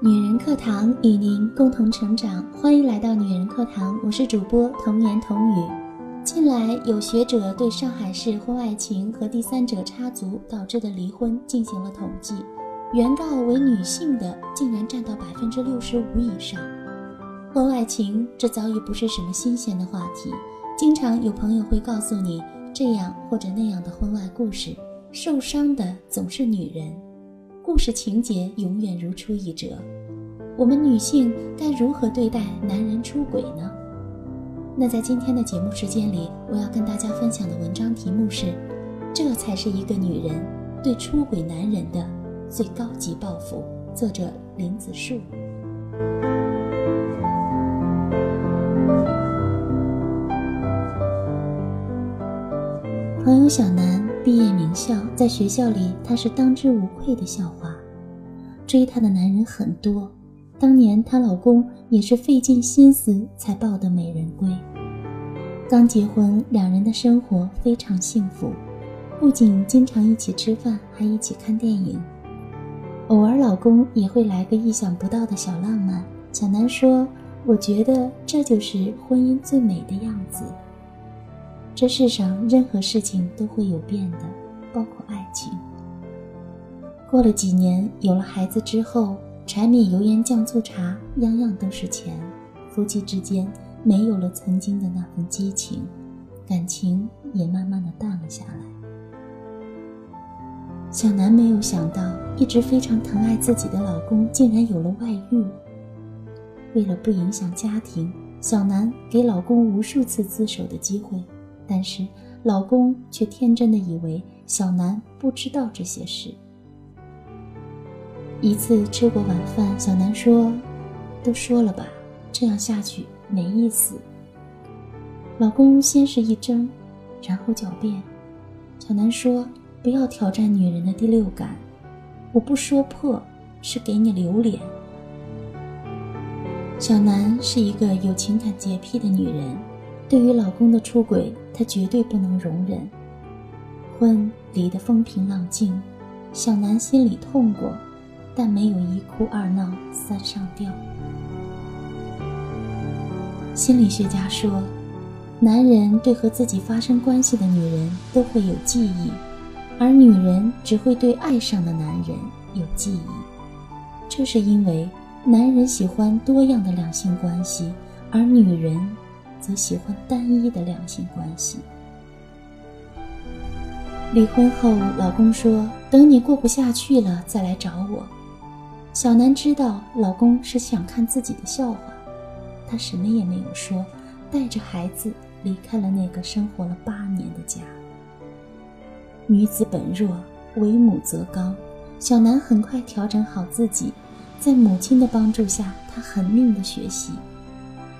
女人课堂与您共同成长，欢迎来到女人课堂，我是主播童言童语。近来有学者对上海市婚外情和第三者插足导致的离婚进行了统计，原告为女性的竟然占到百分之六十五以上。婚外情这早已不是什么新鲜的话题，经常有朋友会告诉你这样或者那样的婚外故事，受伤的总是女人。故事情节永远如出一辙，我们女性该如何对待男人出轨呢？那在今天的节目时间里，我要跟大家分享的文章题目是：这才是一个女人对出轨男人的最高级报复。作者林子树。朋友小南毕业名校，在学校里她是当之无愧的校花。追她的男人很多，当年她老公也是费尽心思才抱得美人归。刚结婚，两人的生活非常幸福，不仅经常一起吃饭，还一起看电影。偶尔老公也会来个意想不到的小浪漫。小南说：“我觉得这就是婚姻最美的样子。”这世上任何事情都会有变的，包括爱情。过了几年，有了孩子之后，柴米油盐酱醋茶，样样都是钱。夫妻之间没有了曾经的那份激情，感情也慢慢的淡了下来。小南没有想到，一直非常疼爱自己的老公竟然有了外遇。为了不影响家庭，小南给老公无数次自首的机会。但是，老公却天真的以为小南不知道这些事。一次吃过晚饭，小南说：“都说了吧，这样下去没意思。”老公先是一怔，然后狡辩。小南说：“不要挑战女人的第六感，我不说破是给你留脸。”小南是一个有情感洁癖的女人。对于老公的出轨，她绝对不能容忍。婚离得风平浪静，小南心里痛过，但没有一哭二闹三上吊。心理学家说，男人对和自己发生关系的女人都会有记忆，而女人只会对爱上的男人有记忆。这是因为男人喜欢多样的两性关系，而女人。则喜欢单一的两性关系。离婚后，老公说：“等你过不下去了再来找我。”小南知道老公是想看自己的笑话，她什么也没有说，带着孩子离开了那个生活了八年的家。女子本弱，为母则刚。小南很快调整好自己，在母亲的帮助下，她狠命的学习。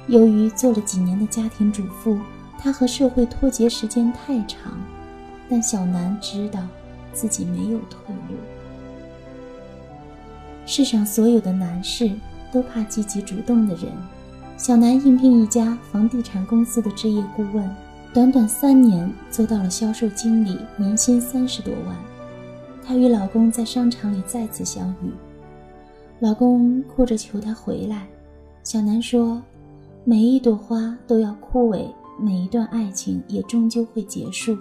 由于做了几年的家庭主妇，她和社会脱节时间太长，但小南知道自己没有退路。世上所有的男士都怕积极主动的人。小南应聘一家房地产公司的置业顾问，短短三年做到了销售经理，年薪三十多万。她与老公在商场里再次相遇，老公哭着求她回来，小南说。每一朵花都要枯萎，每一段爱情也终究会结束，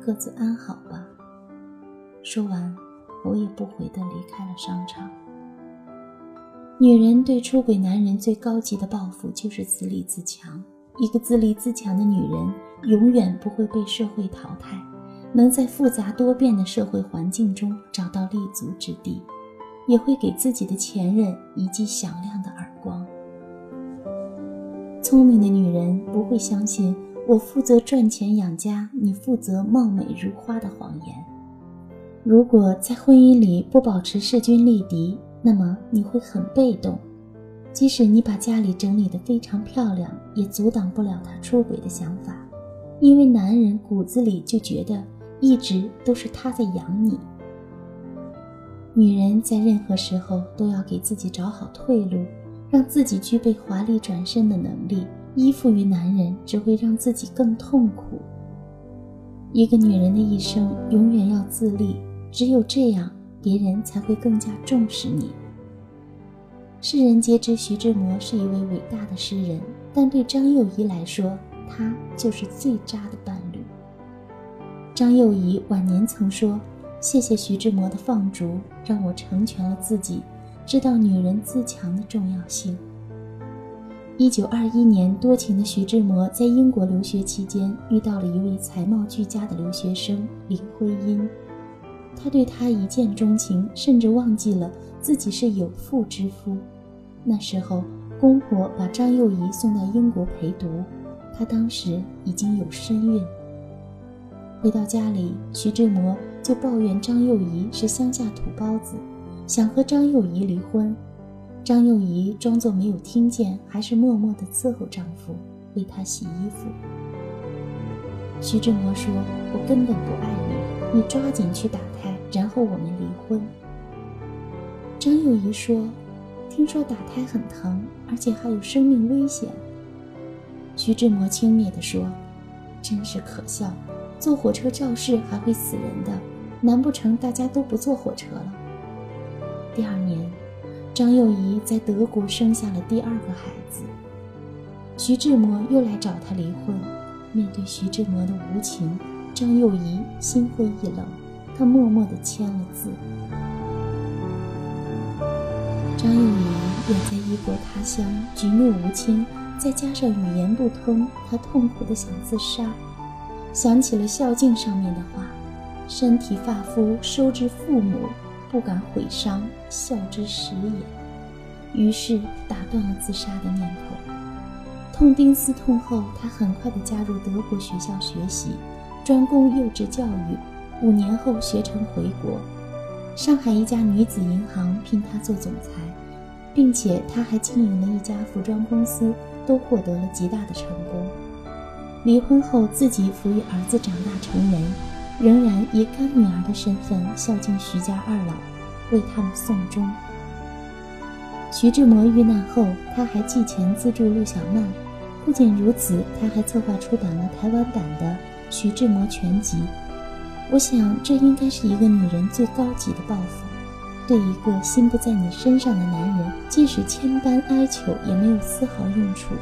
各自安好吧。说完，头也不回地离开了商场。女人对出轨男人最高级的报复就是自立自强。一个自立自强的女人，永远不会被社会淘汰，能在复杂多变的社会环境中找到立足之地，也会给自己的前任一记响亮的耳。聪明的女人不会相信我负责赚钱养家，你负责貌美如花的谎言。如果在婚姻里不保持势均力敌，那么你会很被动。即使你把家里整理得非常漂亮，也阻挡不了他出轨的想法，因为男人骨子里就觉得一直都是他在养你。女人在任何时候都要给自己找好退路。让自己具备华丽转身的能力，依附于男人只会让自己更痛苦。一个女人的一生永远要自立，只有这样，别人才会更加重视你。世人皆知徐志摩是一位伟大的诗人，但对张幼仪来说，他就是最渣的伴侣。张幼仪晚年曾说：“谢谢徐志摩的放逐，让我成全了自己，知道女人自强的重要性。”一九二一年，多情的徐志摩在英国留学期间，遇到了一位才貌俱佳的留学生林徽因。他对她一见钟情，甚至忘记了自己是有妇之夫。那时候，公婆把张幼仪送到英国陪读，她当时已经有身孕。回到家里，徐志摩就抱怨张幼仪是乡下土包子，想和张幼仪离婚。张幼仪装作没有听见，还是默默地伺候丈夫，为他洗衣服。徐志摩说：“我根本不爱你，你抓紧去打胎，然后我们离婚。”张幼仪说：“听说打胎很疼，而且还有生命危险。”徐志摩轻蔑地说：“真是可笑，坐火车肇事还会死人的，难不成大家都不坐火车了？”第二年。张幼仪在德国生下了第二个孩子，徐志摩又来找她离婚。面对徐志摩的无情，张幼仪心灰意冷，她默默地签了字。张幼仪远在异国他乡，举目无亲，再加上语言不通，她痛苦地想自杀，想起了孝敬上面的话：“身体发肤收之父母。”不敢毁伤，孝之始也。于是打断了自杀的念头。痛定思痛后，他很快地加入德国学校学习，专攻幼稚教育。五年后学成回国，上海一家女子银行聘他做总裁，并且他还经营了一家服装公司，都获得了极大的成功。离婚后，自己抚育儿子长大成人。仍然以干女儿的身份孝敬徐家二老，为他们送终。徐志摩遇难后，他还寄钱资助陆小曼。不仅如此，他还策划出版了台湾版的《徐志摩全集》。我想，这应该是一个女人最高级的报复。对一个心不在你身上的男人，即使千般哀求，也没有丝毫用处。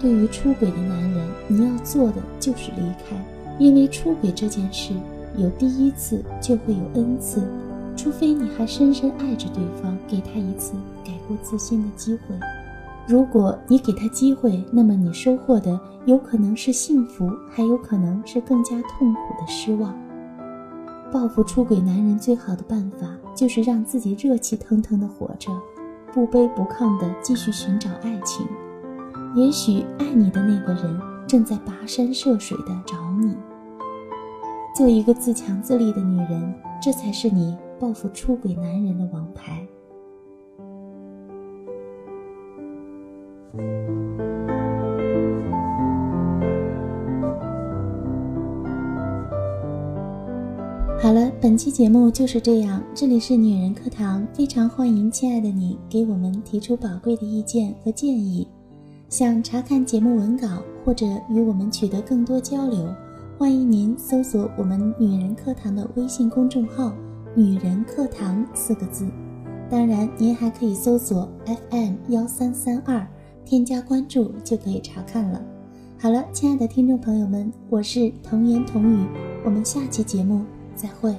对于出轨的男人，你要做的就是离开。因为出轨这件事，有第一次就会有 n 次，除非你还深深爱着对方，给他一次改过自新的机会。如果你给他机会，那么你收获的有可能是幸福，还有可能是更加痛苦的失望。报复出轨男人最好的办法，就是让自己热气腾腾的活着，不卑不亢的继续寻找爱情。也许爱你的那个人正在跋山涉水的找你。做一个自强自立的女人，这才是你报复出轨男人的王牌。好了，本期节目就是这样。这里是女人课堂，非常欢迎亲爱的你给我们提出宝贵的意见和建议。想查看节目文稿或者与我们取得更多交流。欢迎您搜索我们“女人课堂”的微信公众号“女人课堂”四个字。当然，您还可以搜索 FM 幺三三二，添加关注就可以查看了。好了，亲爱的听众朋友们，我是童言童语，我们下期节目再会。